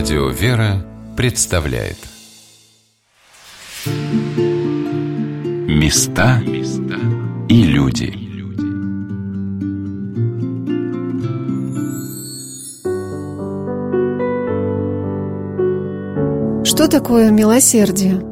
Радио «Вера» представляет Места и люди Что такое милосердие?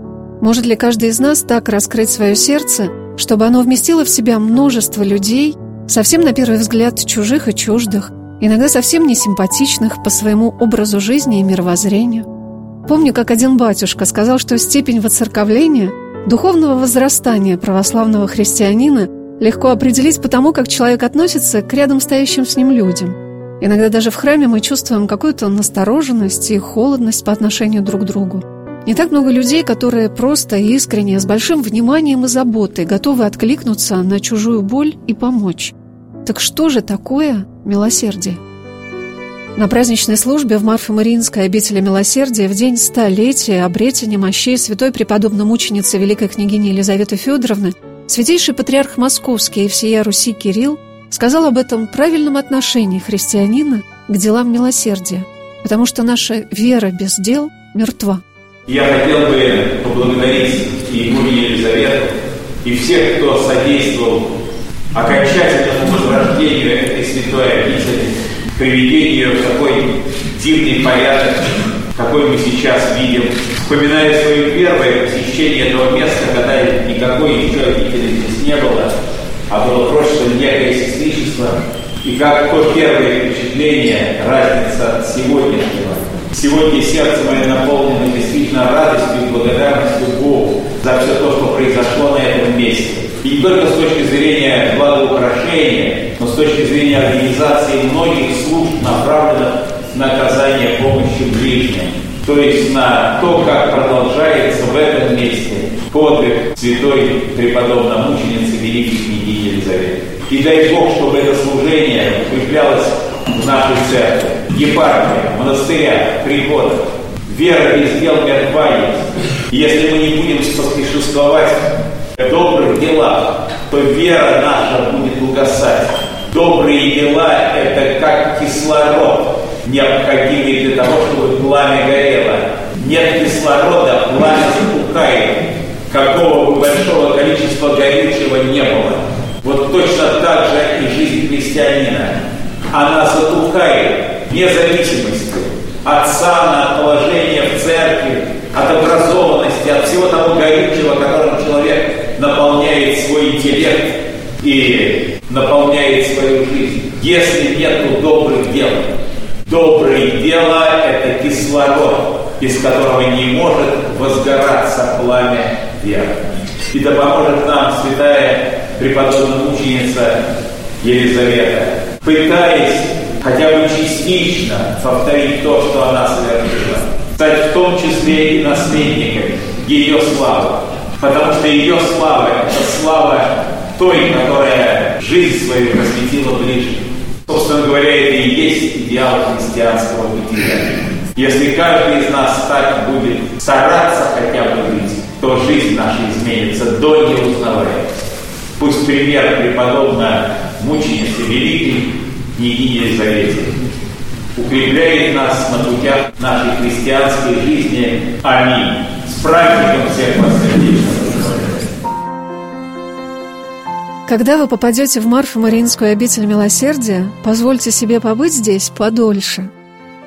Может ли каждый из нас так раскрыть свое сердце, чтобы оно вместило в себя множество людей, совсем на первый взгляд чужих и чуждых, иногда совсем не симпатичных по своему образу жизни и мировоззрению. Помню, как один батюшка сказал, что степень воцерковления, духовного возрастания православного христианина легко определить по тому, как человек относится к рядом стоящим с ним людям. Иногда даже в храме мы чувствуем какую-то настороженность и холодность по отношению друг к другу. Не так много людей, которые просто и искренне, с большим вниманием и заботой готовы откликнуться на чужую боль и помочь. Так что же такое милосердие? На праздничной службе в Марфо-Мариинской обители милосердия в день столетия обретения мощей святой преподобной мученицы великой княгини Елизаветы Федоровны святейший патриарх Московский и всея Руси Кирилл сказал об этом правильном отношении христианина к делам милосердия, потому что наша вера без дел мертва. Я хотел бы поблагодарить и Игумени Елизавету, и всех, кто содействовал окончательному возрождению этой святой обители, приведению в такой дивный порядок, какой мы сейчас видим. Вспоминая свое первое посещение этого места, когда никакой еще обители здесь не было, а было просто некое сестричество, и как то первое впечатление, разница сегодняшнего. Сегодня сердце мое наполнено действительно радостью и благодарностью Богу за все то, что произошло на этом месте. И не только с точки зрения благоукрашения, но с точки зрения организации многих служб, направленных на оказание помощи ближним. То есть на то, как продолжается в этом месте подвиг святой преподобно-мученицы великой княгини Елизаветы. И дай Бог, чтобы это служение укреплялось в нашей церкви, епархии, монастыря, приходах. Вера без дел мертва есть. Если мы не будем поспешествовать добрых делах, то вера наша будет угасать. Добрые дела – это как кислород, необходимый для того, чтобы пламя горело. Нет кислорода, пламя запухает. Какого бы большого количества горючего не было. Вот точно так же и жизнь христианина. Она затухает вне зависимости от сана, от положения в церкви, от образованности, от всего того горючего, которым человек наполняет свой интеллект и наполняет свою жизнь. Если нет добрых дел, добрые дела – это кислород, из которого не может возгораться пламя веры. И да поможет нам святая преподобная мученица Елизавета, пытаясь хотя бы частично повторить то, что она совершила, стать в том числе и наследниками ее славы, Потому что ее слава – это слава той, которая жизнь свою посвятила ближе. Собственно говоря, это и есть идеал христианского бытия. Если каждый из нас так будет стараться хотя бы жить, то жизнь наша изменится до неузнаваемости. Пусть пример преподобно мученицы великой княгини Елизаветы укрепляет нас на путях нашей христианской жизни. Аминь. С праздником всех вас сердечно! Когда вы попадете в Марфо-Мариинскую обитель милосердия, позвольте себе побыть здесь подольше.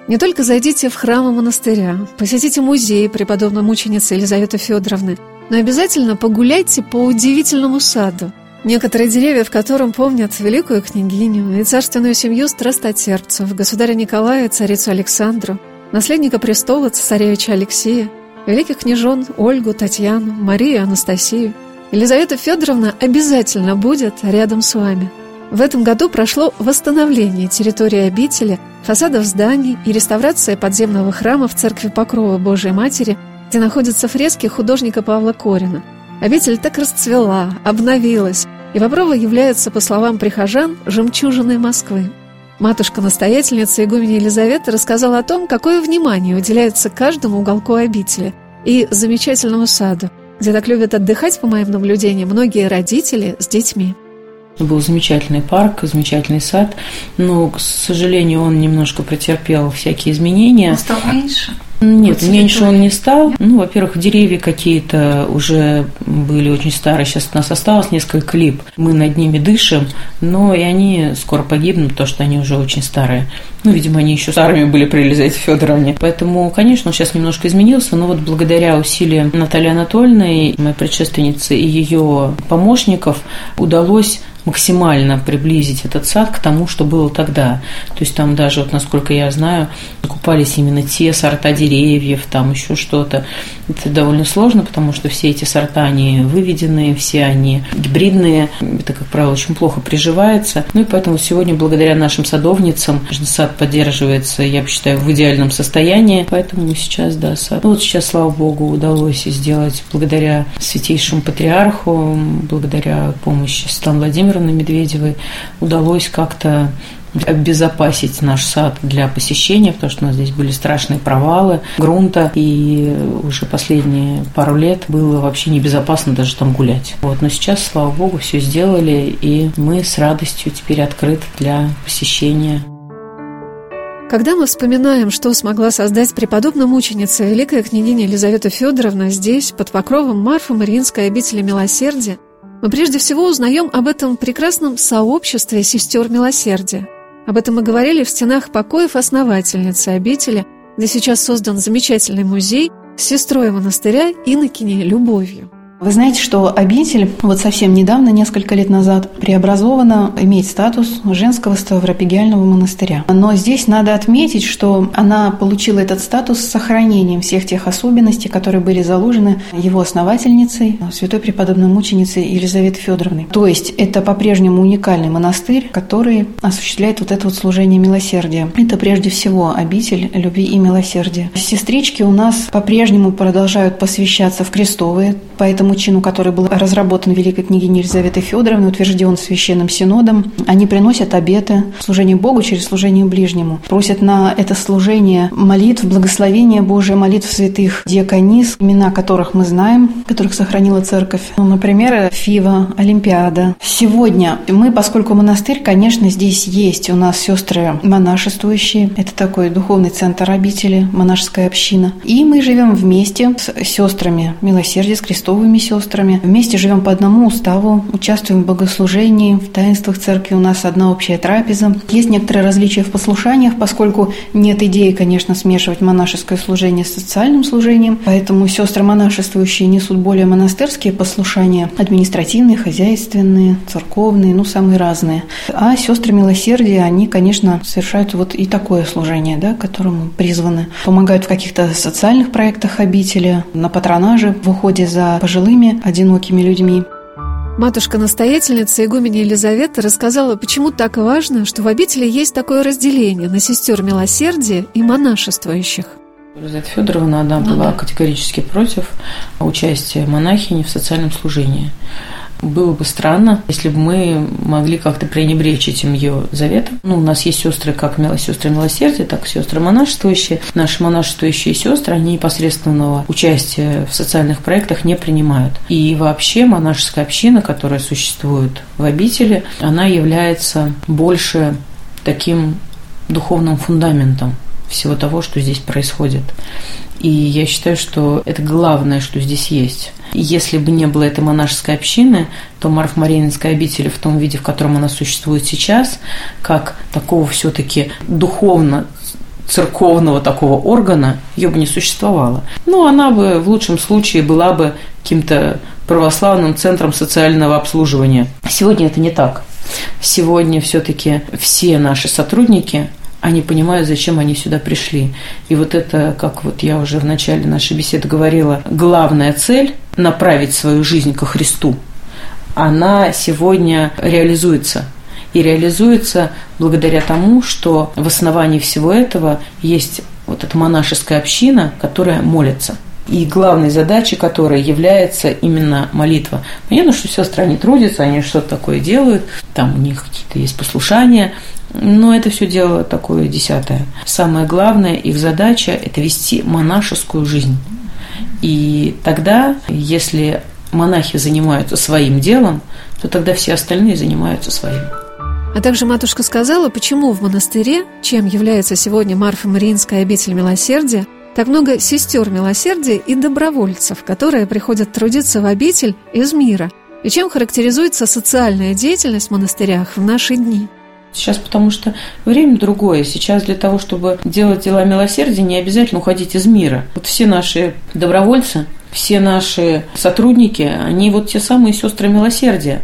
Не только зайдите в храмы монастыря, посетите музей преподобной мученицы Елизаветы Федоровны, но обязательно погуляйте по удивительному саду, некоторые деревья в котором помнят великую княгиню и царственную семью страстотерпцев, государя Николая царицу Александру, наследника престола цесаревича Алексея, великих княжон Ольгу, Татьяну, Марию, Анастасию – Елизавета Федоровна обязательно будет рядом с вами. В этом году прошло восстановление территории обители, фасадов зданий и реставрация подземного храма в церкви Покрова Божией Матери, где находятся фрески художника Павла Корина. Обитель так расцвела, обновилась, и Боброва является, по словам прихожан, жемчужиной Москвы. Матушка-настоятельница игуменя Елизавета рассказала о том, какое внимание уделяется каждому уголку обители и замечательному саду – где так любят отдыхать, по моим наблюдениям, многие родители с детьми. Был замечательный парк, замечательный сад, но, к сожалению, он немножко претерпел всякие изменения. Он стал меньше? Нет, меньше он не стал. Ну, во-первых, деревья какие-то уже были очень старые. Сейчас у нас осталось несколько лип. Мы над ними дышим, но и они скоро погибнут, потому что они уже очень старые. Ну, видимо, они еще старыми были при Елизавете Федоровне. Поэтому, конечно, он сейчас немножко изменился, но вот благодаря усилиям Натальи Анатольевны, моей предшественницы и ее помощников удалось максимально приблизить этот сад к тому, что было тогда. То есть там даже, вот насколько я знаю, купались именно те сорта деревьев, там еще что-то. Это довольно сложно, потому что все эти сорта, они выведенные, все они гибридные. Это, как правило, очень плохо приживается. Ну и поэтому сегодня, благодаря нашим садовницам, сад поддерживается, я считаю, в идеальном состоянии. Поэтому сейчас, да, сад. Ну, вот сейчас, слава богу, удалось сделать благодаря святейшему патриарху, благодаря помощи Светланы Владимировны, Медведевой удалось как-то обезопасить наш сад для посещения, потому что у нас здесь были страшные провалы грунта, и уже последние пару лет было вообще небезопасно даже там гулять. Вот, но сейчас, слава богу, все сделали, и мы с радостью теперь открыты для посещения. Когда мы вспоминаем, что смогла создать преподобная мученица великая княгиня Елизавета Федоровна здесь, под покровом Марфы Мариинской обители Милосердия, мы прежде всего узнаем об этом прекрасном сообществе сестер милосердия. Об этом мы говорили в стенах покоев основательницы обители, где сейчас создан замечательный музей с сестрой монастыря Инокиней Любовью. Вы знаете, что обитель вот совсем недавно, несколько лет назад, преобразована, имеет статус женского ставропигиального монастыря. Но здесь надо отметить, что она получила этот статус с сохранением всех тех особенностей, которые были заложены его основательницей, святой преподобной мученицей Елизаветой Федоровной. То есть это по-прежнему уникальный монастырь, который осуществляет вот это вот служение милосердия. Это прежде всего обитель любви и милосердия. Сестрички у нас по-прежнему продолжают посвящаться в крестовые, поэтому этому чину, который был разработан Великой княгиней Елизаветой Федоровной, утвержден Священным Синодом, они приносят обеты служения Богу через служение ближнему. Просят на это служение молитв, благословения Божия, молитв святых диаконис, имена которых мы знаем, которых сохранила церковь. Ну, например, Фива, Олимпиада. Сегодня мы, поскольку монастырь, конечно, здесь есть у нас сестры монашествующие. Это такой духовный центр обители, монашеская община. И мы живем вместе с сестрами милосердия, с крестовыми сестрами. Вместе живем по одному уставу, участвуем в богослужении, в таинствах церкви у нас одна общая трапеза. Есть некоторые различия в послушаниях, поскольку нет идеи, конечно, смешивать монашеское служение с социальным служением, поэтому сестры монашествующие несут более монастырские послушания, административные, хозяйственные, церковные, ну, самые разные. А сестры милосердия, они, конечно, совершают вот и такое служение, да, которому призваны. Помогают в каких-то социальных проектах обители, на патронаже, в уходе за пожилыми пожилыми, одинокими людьми. Матушка-настоятельница игуменя Елизавета рассказала, почему так важно, что в обители есть такое разделение на сестер милосердия и монашествующих. Елизавета Федоровна, она ну, была да. категорически против участия монахини в социальном служении. Было бы странно, если бы мы могли как-то пренебречь этим ее заветом. Ну, у нас есть сестры, как сестры милосердия, так и сестры монашествующие. Наши монашествующие сестры, они непосредственного участия в социальных проектах не принимают. И вообще монашеская община, которая существует в обители, она является больше таким духовным фундаментом всего того, что здесь происходит. И я считаю, что это главное, что здесь есть. Если бы не было этой монашеской общины, то Марф-Марининская обитель в том виде, в котором она существует сейчас, как такого все-таки духовно церковного такого органа, ее бы не существовало. Ну, она бы в лучшем случае была бы каким-то православным центром социального обслуживания. Сегодня это не так. Сегодня все-таки все наши сотрудники, они понимают, зачем они сюда пришли. И вот это, как вот я уже в начале нашей беседы говорила, главная цель – направить свою жизнь ко Христу, она сегодня реализуется. И реализуется благодаря тому, что в основании всего этого есть вот эта монашеская община, которая молится – и главной задачей которой является именно молитва. Понятно, что сестры, они трудятся, они что-то такое делают, там у них какие-то есть послушания, но это все дело такое десятое. Самое главное, их задача – это вести монашескую жизнь. И тогда, если монахи занимаются своим делом, то тогда все остальные занимаются своим. А также матушка сказала, почему в монастыре, чем является сегодня Марфа Мариинская обитель милосердия, так много сестер милосердия и добровольцев, которые приходят трудиться в обитель из мира, и чем характеризуется социальная деятельность в монастырях в наши дни. Сейчас потому что время другое. Сейчас для того, чтобы делать дела милосердия, не обязательно уходить из мира. Вот все наши добровольцы, все наши сотрудники, они вот те самые сестры милосердия.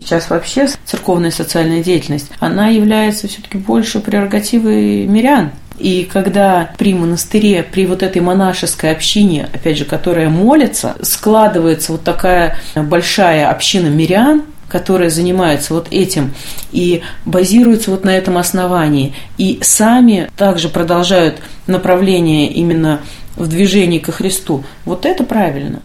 Сейчас вообще церковная социальная деятельность, она является все-таки больше прерогативой мирян. И когда при монастыре, при вот этой монашеской общине, опять же, которая молится, складывается вот такая большая община мирян, которые занимаются вот этим и базируются вот на этом основании, и сами также продолжают направление именно в движении ко Христу, вот это правильно.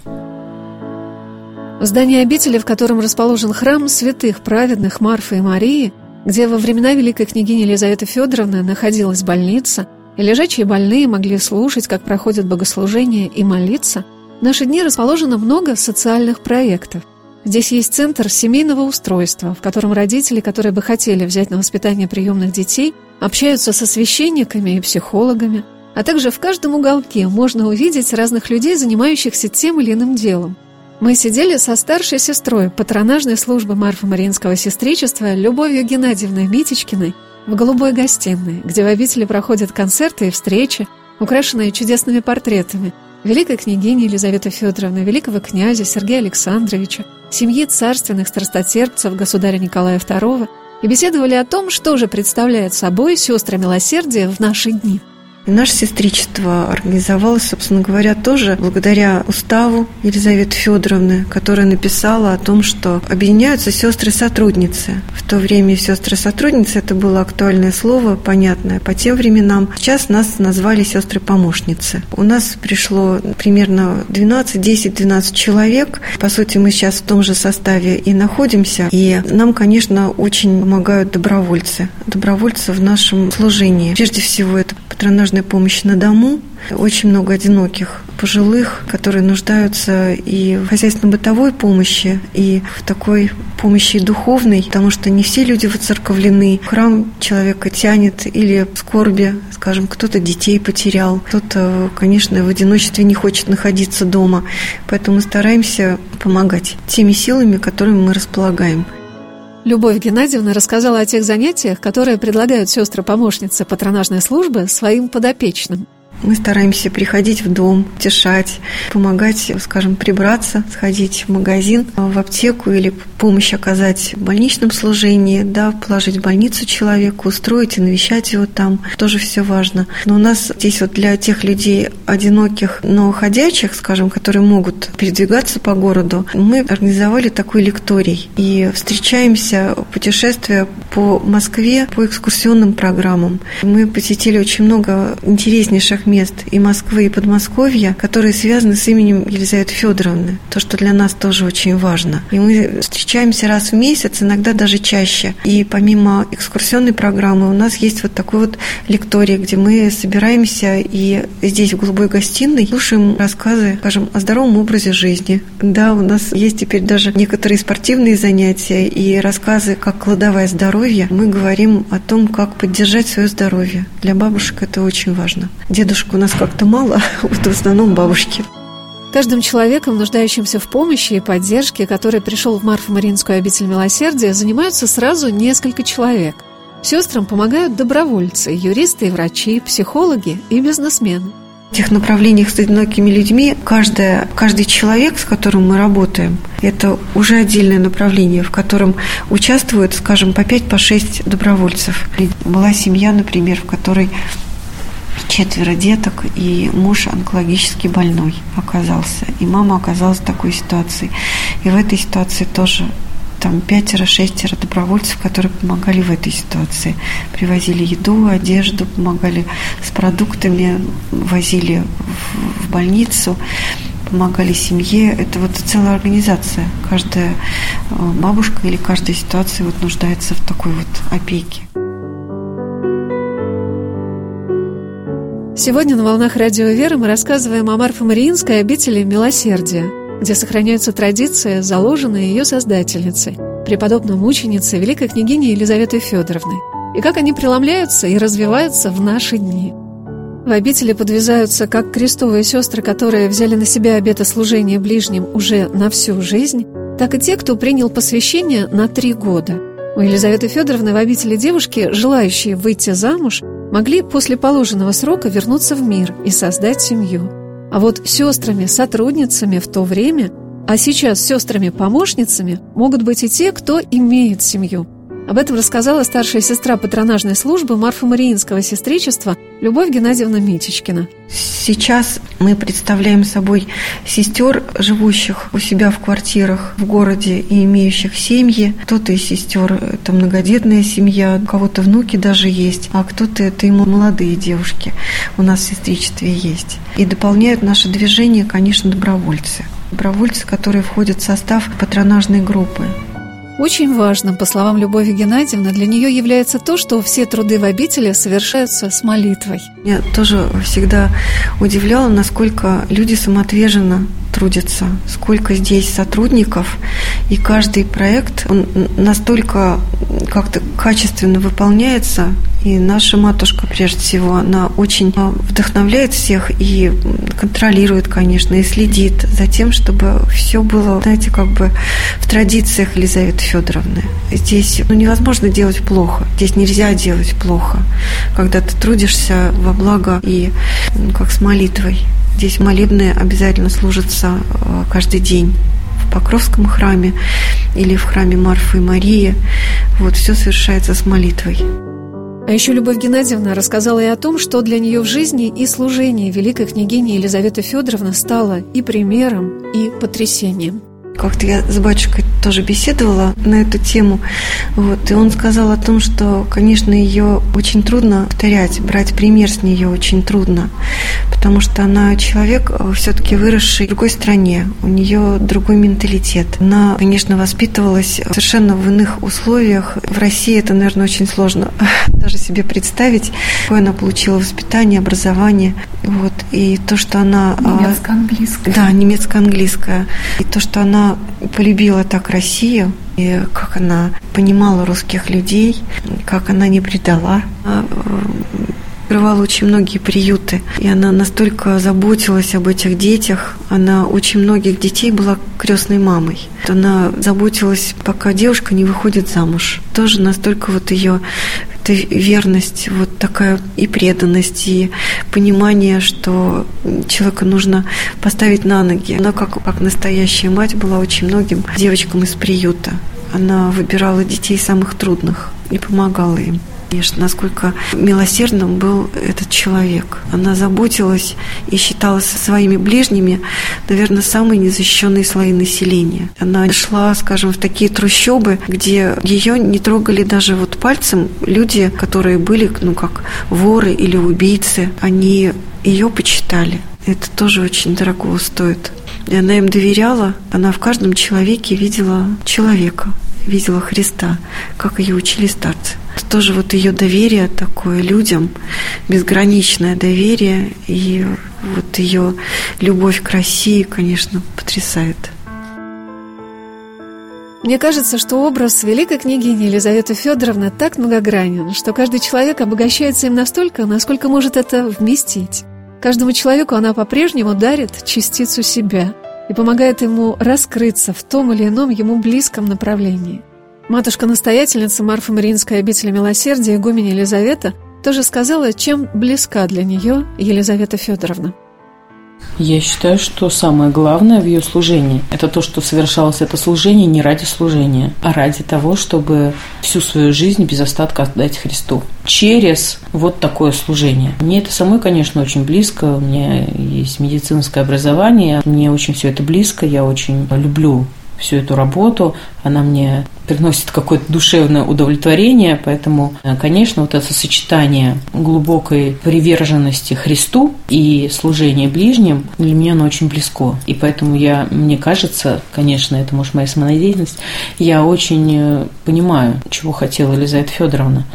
Здание обители, в котором расположен храм святых праведных Марфы и Марии, где во времена великой княгини Елизаветы Федоровны находилась больница, и лежачие больные могли слушать, как проходят богослужения и молиться, в наши дни расположено много социальных проектов. Здесь есть центр семейного устройства, в котором родители, которые бы хотели взять на воспитание приемных детей, общаются со священниками и психологами, а также в каждом уголке можно увидеть разных людей, занимающихся тем или иным делом – мы сидели со старшей сестрой патронажной службы Марфа Мариинского сестричества Любовью Геннадьевной Митечкиной в голубой гостиной, где в обители проходят концерты и встречи, украшенные чудесными портретами великой княгини Елизаветы Федоровны, великого князя Сергея Александровича, семьи царственных страстотерпцев государя Николая II, и беседовали о том, что же представляет собой сестры милосердия в наши дни – наше сестричество организовалось, собственно говоря, тоже благодаря уставу Елизаветы Федоровны, которая написала о том, что объединяются сестры-сотрудницы. В то время сестры-сотрудницы это было актуальное слово, понятное по тем временам. Сейчас нас назвали сестры-помощницы. У нас пришло примерно 12, 10-12 человек. По сути, мы сейчас в том же составе и находимся. И нам, конечно, очень помогают добровольцы. Добровольцы в нашем служении. Прежде всего, это патронажная нужная помощь на дому. Очень много одиноких пожилых, которые нуждаются и в хозяйственно-бытовой помощи, и в такой помощи духовной, потому что не все люди воцерковлены. Храм человека тянет или в скорби, скажем, кто-то детей потерял, кто-то, конечно, в одиночестве не хочет находиться дома. Поэтому мы стараемся помогать теми силами, которыми мы располагаем. Любовь Геннадьевна рассказала о тех занятиях, которые предлагают сестры-помощницы патронажной службы своим подопечным – мы стараемся приходить в дом, утешать, помогать, скажем, прибраться, сходить в магазин, в аптеку или помощь оказать в больничном служении, да, положить в больницу человека, устроить и навещать его там. Тоже все важно. Но у нас здесь вот для тех людей одиноких, но ходячих, скажем, которые могут передвигаться по городу, мы организовали такой лекторий и встречаемся путешествия по Москве по экскурсионным программам. Мы посетили очень много интереснейших мест и Москвы, и Подмосковья, которые связаны с именем Елизаветы Федоровны. То, что для нас тоже очень важно. И мы встречаемся раз в месяц, иногда даже чаще. И помимо экскурсионной программы у нас есть вот такой вот лекторий, где мы собираемся и здесь, в голубой гостиной, слушаем рассказы, скажем, о здоровом образе жизни. Да, у нас есть теперь даже некоторые спортивные занятия и рассказы, как кладовая здоровья. Мы говорим о том, как поддержать свое здоровье. Для бабушек это очень важно. Дедушка дедушек у нас как-то мало, вот в основном бабушки. Каждым человеком, нуждающимся в помощи и поддержке, который пришел в Марфо-Маринскую обитель милосердия, занимаются сразу несколько человек. Сестрам помогают добровольцы, юристы и врачи, психологи и бизнесмены. В тех направлениях с одинокими людьми каждая, каждый человек, с которым мы работаем, это уже отдельное направление, в котором участвуют, скажем, по 5-6 по добровольцев. Была семья, например, в которой четверо деток, и муж онкологически больной оказался. И мама оказалась в такой ситуации. И в этой ситуации тоже там пятеро-шестеро добровольцев, которые помогали в этой ситуации. Привозили еду, одежду, помогали с продуктами, возили в, в больницу, помогали семье. Это вот целая организация. Каждая э, бабушка или каждая ситуация вот нуждается в такой вот опеке. Сегодня на «Волнах Радио Веры» мы рассказываем о Марфо-Мариинской обители Милосердия, где сохраняются традиции, заложенные ее создательницей, преподобной мученицы великой княгини Елизаветы Федоровны, и как они преломляются и развиваются в наши дни. В обители подвязаются как крестовые сестры, которые взяли на себя обеты служения ближним уже на всю жизнь, так и те, кто принял посвящение на три года. У Елизаветы Федоровны в обители девушки, желающие выйти замуж, могли после положенного срока вернуться в мир и создать семью. А вот сестрами-сотрудницами в то время, а сейчас сестрами-помощницами могут быть и те, кто имеет семью. Об этом рассказала старшая сестра патронажной службы Марфа Мариинского сестричества Любовь Геннадьевна Митичкина. Сейчас мы представляем собой сестер, живущих у себя в квартирах в городе и имеющих семьи. Кто-то из сестер – это многодетная семья, у кого-то внуки даже есть, а кто-то – это и молодые девушки у нас в сестричестве есть. И дополняют наше движение, конечно, добровольцы. Добровольцы, которые входят в состав патронажной группы. Очень важным, по словам Любови Геннадьевны, для нее является то, что все труды в обители совершаются с молитвой. Я тоже всегда удивляла, насколько люди самоотверженно трудятся, сколько здесь сотрудников, и каждый проект он настолько как-то качественно выполняется, и наша матушка, прежде всего, она очень вдохновляет всех и контролирует, конечно, и следит за тем, чтобы все было, знаете, как бы в традициях Елизаветы Федоровны. Здесь ну, невозможно делать плохо, здесь нельзя делать плохо, когда ты трудишься во благо и ну, как с молитвой. Здесь молебные обязательно служатся э, каждый день в Покровском храме или в храме Марфы и Марии. Вот все совершается с молитвой. А еще Любовь Геннадьевна рассказала и о том, что для нее в жизни и служении великой княгини Елизаветы Федоровны стало и примером, и потрясением. Как-то я с батюшкой тоже беседовала на эту тему. Вот, и он сказал о том, что, конечно, ее очень трудно повторять, брать пример с нее очень трудно, потому что она человек, э, все-таки выросший в другой стране, у нее другой менталитет. Она, конечно, воспитывалась совершенно в иных условиях. В России это, наверное, очень сложно даже себе представить, какое она получила воспитание, образование. Вот, и то, что она... А, немецко-английская. Да, немецко-английская. И то, что она полюбила так Россию, и как она понимала русских людей, как она не предала. Открывала очень многие приюты, и она настолько заботилась об этих детях. Она очень многих детей была крестной мамой. Она заботилась, пока девушка не выходит замуж. Тоже настолько вот ее эта верность, вот такая и преданность, и понимание, что человека нужно поставить на ноги. Она, как, как настоящая мать, была очень многим девочкам из приюта. Она выбирала детей самых трудных и помогала им. Конечно, насколько милосердным был этот человек. Она заботилась и считалась со своими ближними, наверное, самые незащищенные слои населения. Она шла, скажем, в такие трущобы, где ее не трогали даже вот пальцем люди, которые были, ну, как воры или убийцы. Они ее почитали. Это тоже очень дорого стоит. И она им доверяла, она в каждом человеке видела человека, видела Христа, как ее учили старцы. Тоже вот ее доверие такое людям, безграничное доверие и вот ее любовь к России, конечно, потрясает. Мне кажется, что образ великой княгини Елизаветы Федоровны так многогранен, что каждый человек обогащается им настолько, насколько может это вместить. Каждому человеку она по-прежнему дарит частицу себя и помогает ему раскрыться в том или ином ему близком направлении. Матушка-настоятельница Марфа Мариинской обители милосердия игуменя Елизавета тоже сказала, чем близка для нее Елизавета Федоровна. Я считаю, что самое главное в ее служении – это то, что совершалось это служение не ради служения, а ради того, чтобы всю свою жизнь без остатка отдать Христу. Через вот такое служение. Мне это самой, конечно, очень близко. У меня есть медицинское образование. Мне очень все это близко. Я очень люблю всю эту работу, она мне приносит какое-то душевное удовлетворение, поэтому, э, конечно, вот это сочетание глубокой приверженности Христу и служения ближним для меня оно очень близко. И поэтому я, мне кажется, конечно, это может моя самонадеятельность, я очень э, понимаю, чего хотела Елизавета Федоровна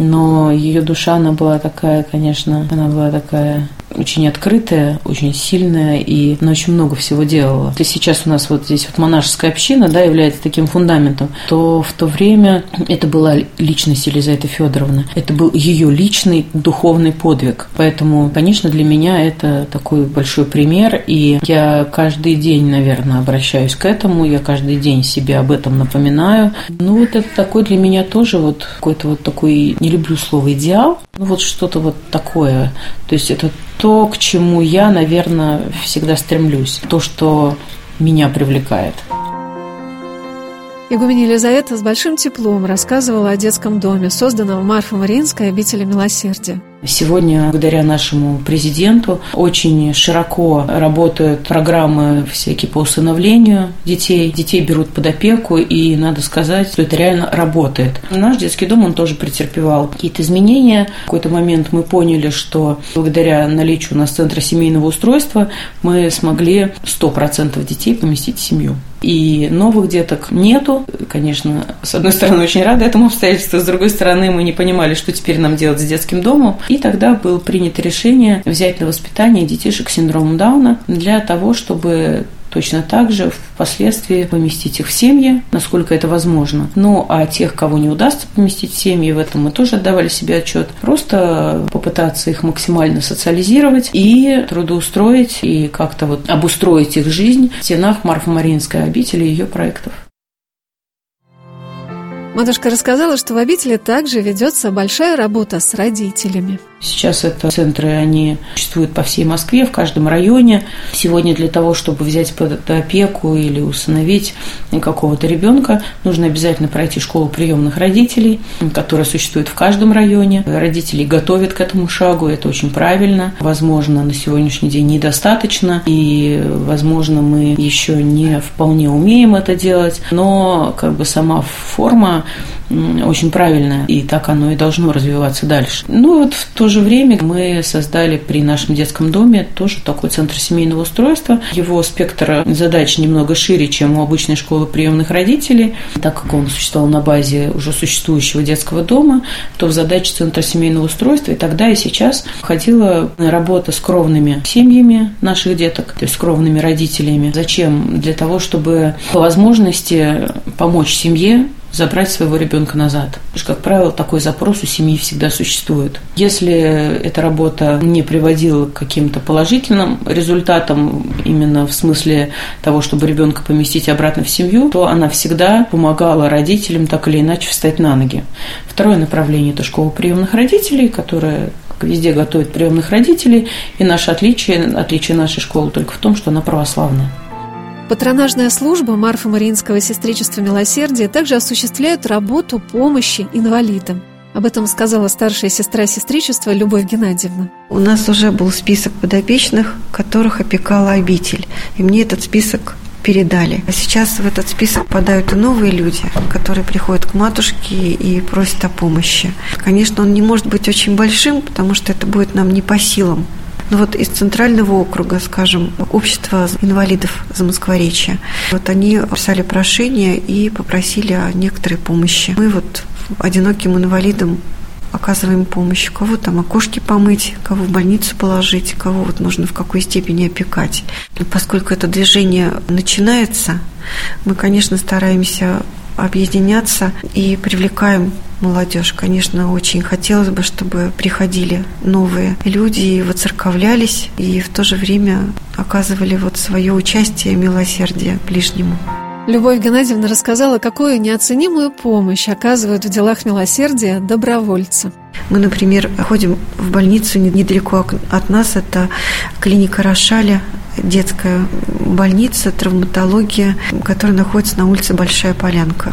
но ее душа, она была такая, конечно, она была такая очень открытая, очень сильная, и она очень много всего делала. Если сейчас у нас вот здесь вот монашеская община, да, является таким фундаментом, то в то время это была личность Елизаветы Федоровны. Это был ее личный духовный подвиг. Поэтому, конечно, для меня это такой большой пример, и я каждый день, наверное, обращаюсь к этому, я каждый день себе об этом напоминаю. Ну, вот это такой для меня тоже вот какой-то вот такой, люблю слово идеал, ну вот что-то вот такое. То есть это то, к чему я, наверное, всегда стремлюсь. То, что меня привлекает. Игуменя Елизавета с большим теплом рассказывала о детском доме, созданном Марфой Мариинской обители милосердия. Сегодня, благодаря нашему президенту, очень широко работают программы всякие по усыновлению детей. Детей берут под опеку, и надо сказать, что это реально работает. Наш детский дом, он тоже претерпевал какие-то изменения. В какой-то момент мы поняли, что благодаря наличию у нас центра семейного устройства мы смогли 100% детей поместить в семью. И новых деток нету. Конечно, с одной стороны, очень рада этому обстоятельству, с другой стороны, мы не понимали, что теперь нам делать с детским домом. И тогда было принято решение взять на воспитание детишек с синдромом Дауна для того, чтобы точно так же впоследствии поместить их в семьи, насколько это возможно. Ну, а тех, кого не удастся поместить в семьи, в этом мы тоже отдавали себе отчет. Просто попытаться их максимально социализировать и трудоустроить, и как-то вот обустроить их жизнь в стенах Марфа-Маринской обители и ее проектов. Матушка рассказала, что в обители также ведется большая работа с родителями. Сейчас это центры, они существуют по всей Москве, в каждом районе. Сегодня для того, чтобы взять под опеку или усыновить какого-то ребенка, нужно обязательно пройти школу приемных родителей, которая существует в каждом районе. Родители готовят к этому шагу, это очень правильно. Возможно, на сегодняшний день недостаточно, и, возможно, мы еще не вполне умеем это делать, но как бы сама форма очень правильная, и так оно и должно развиваться дальше. Ну вот в то же время мы создали при нашем детском доме тоже такой центр семейного устройства. Его спектр задач немного шире, чем у обычной школы приемных родителей, так как он существовал на базе уже существующего детского дома, то в задачи центра семейного устройства и тогда и сейчас входила работа с кровными семьями наших деток, то есть с кровными родителями. Зачем? Для того, чтобы по возможности помочь семье забрать своего ребенка назад. Потому что, как правило, такой запрос у семьи всегда существует. Если эта работа не приводила к каким-то положительным результатам, именно в смысле того, чтобы ребенка поместить обратно в семью, то она всегда помогала родителям так или иначе встать на ноги. Второе направление – это школа приемных родителей, которая везде готовит приемных родителей. И наше отличие, отличие нашей школы только в том, что она православная. Патронажная служба Марфа Мариинского сестричества милосердия также осуществляет работу помощи инвалидам. Об этом сказала старшая сестра сестричества Любовь Геннадьевна. У нас уже был список подопечных, которых опекала обитель. И мне этот список передали. А сейчас в этот список попадают и новые люди, которые приходят к матушке и просят о помощи. Конечно, он не может быть очень большим, потому что это будет нам не по силам. Ну вот из центрального округа, скажем, общество инвалидов за Москворечье, вот они писали прошение и попросили о некоторой помощи. Мы вот одиноким инвалидам оказываем помощь. Кого там окошки помыть, кого в больницу положить, кого вот нужно в какой степени опекать. И поскольку это движение начинается, мы, конечно, стараемся объединяться и привлекаем молодежь. Конечно, очень хотелось бы, чтобы приходили новые люди и воцерковлялись, и в то же время оказывали вот свое участие и милосердие ближнему. Любовь Геннадьевна рассказала, какую неоценимую помощь оказывают в делах милосердия добровольцы. Мы, например, ходим в больницу недалеко от нас, это клиника Рошаля, детская больница, травматология, которая находится на улице Большая Полянка.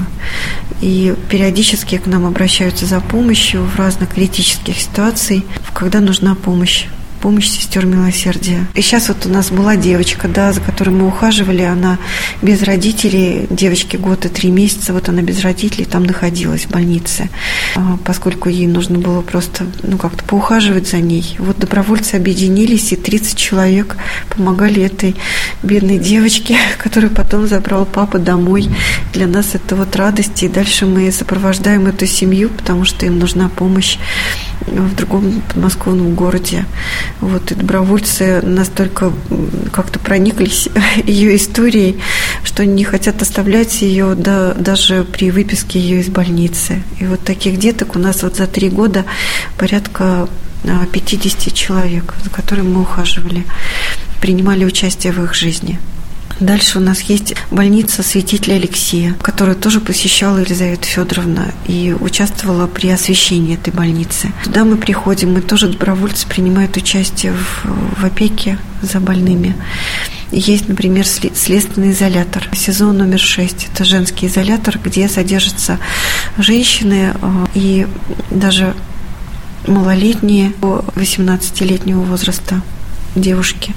И периодически к нам обращаются за помощью в разных критических ситуациях, когда нужна помощь помощь сестер милосердия. И сейчас вот у нас была девочка, да, за которой мы ухаживали, она без родителей, девочке год и три месяца, вот она без родителей там находилась в больнице, а, поскольку ей нужно было просто, ну, как-то поухаживать за ней. Вот добровольцы объединились, и 30 человек помогали этой бедной девочке, которую потом забрал папа домой. Для нас это вот радость, и дальше мы сопровождаем эту семью, потому что им нужна помощь в другом подмосковном городе. Вот, и добровольцы настолько как-то прониклись ее историей, что не хотят оставлять ее да, даже при выписке ее из больницы. И вот таких деток у нас вот за три года порядка 50 а, человек, за которыми мы ухаживали, принимали участие в их жизни. Дальше у нас есть больница святителя Алексея, которую тоже посещала Елизавета Федоровна и участвовала при освещении этой больницы. Туда мы приходим, мы тоже добровольцы принимают участие в, в опеке за больными. Есть, например, следственный изолятор, сезон номер 6. Это женский изолятор, где содержатся женщины э, и даже малолетние, 18-летнего возраста девушки,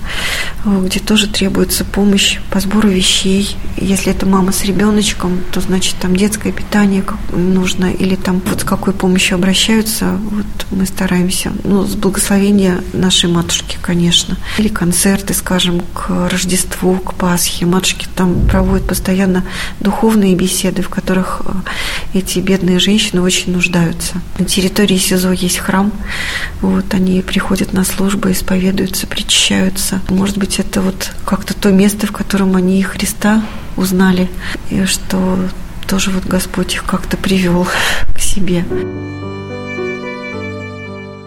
э, где тоже требуется помощь по сбору вещей. Если это мама с ребеночком, то значит там детское питание нужно, или там вот с какой помощью обращаются, вот мы стараемся, ну, с благословения нашей матушки, конечно. Или концерты, скажем, к Рождеству, к Пасхе. Матушки там проводят постоянно духовные беседы, в которых э, эти бедные женщины очень нуждаются. На территории СИЗО есть храм, вот они приходят на службы, исповедуются, причащаются. Может быть, это вот как-то то место, в котором они Христа узнали, и что тоже вот Господь их как-то привел к себе.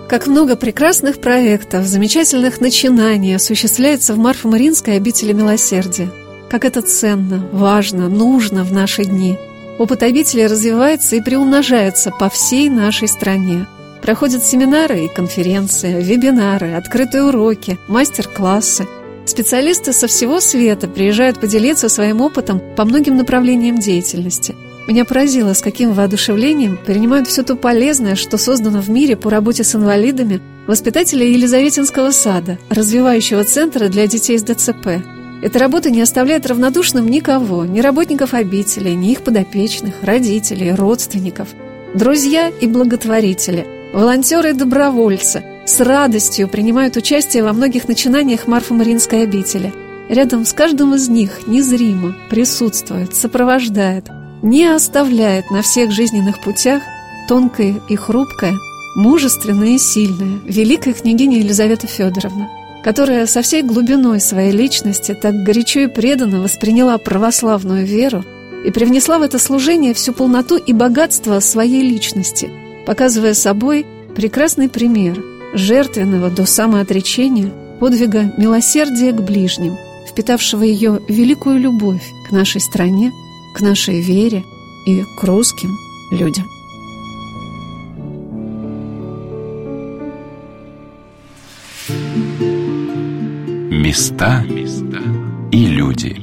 Как много прекрасных проектов, замечательных начинаний осуществляется в Марфо-Маринской обители милосердия. Как это ценно, важно, нужно в наши дни. Опыт обители развивается и приумножается по всей нашей стране. Проходят семинары и конференции, вебинары, открытые уроки, мастер-классы. Специалисты со всего света приезжают поделиться своим опытом по многим направлениям деятельности. Меня поразило, с каким воодушевлением принимают все то полезное, что создано в мире по работе с инвалидами воспитатели Елизаветинского сада, развивающего центра для детей с ДЦП. Эта работа не оставляет равнодушным никого, ни работников обители, ни их подопечных, родителей, родственников. Друзья и благотворители – Волонтеры и добровольцы с радостью принимают участие во многих начинаниях Марфа-Мариинской обители. Рядом с каждым из них незримо присутствует, сопровождает, не оставляет на всех жизненных путях тонкая и хрупкая, мужественная и сильная великая княгиня Елизавета Федоровна, которая со всей глубиной своей личности так горячо и преданно восприняла православную веру и привнесла в это служение всю полноту и богатство своей личности – показывая собой прекрасный пример жертвенного до самоотречения подвига милосердия к ближним, впитавшего ее великую любовь к нашей стране, к нашей вере и к русским людям. Места и люди.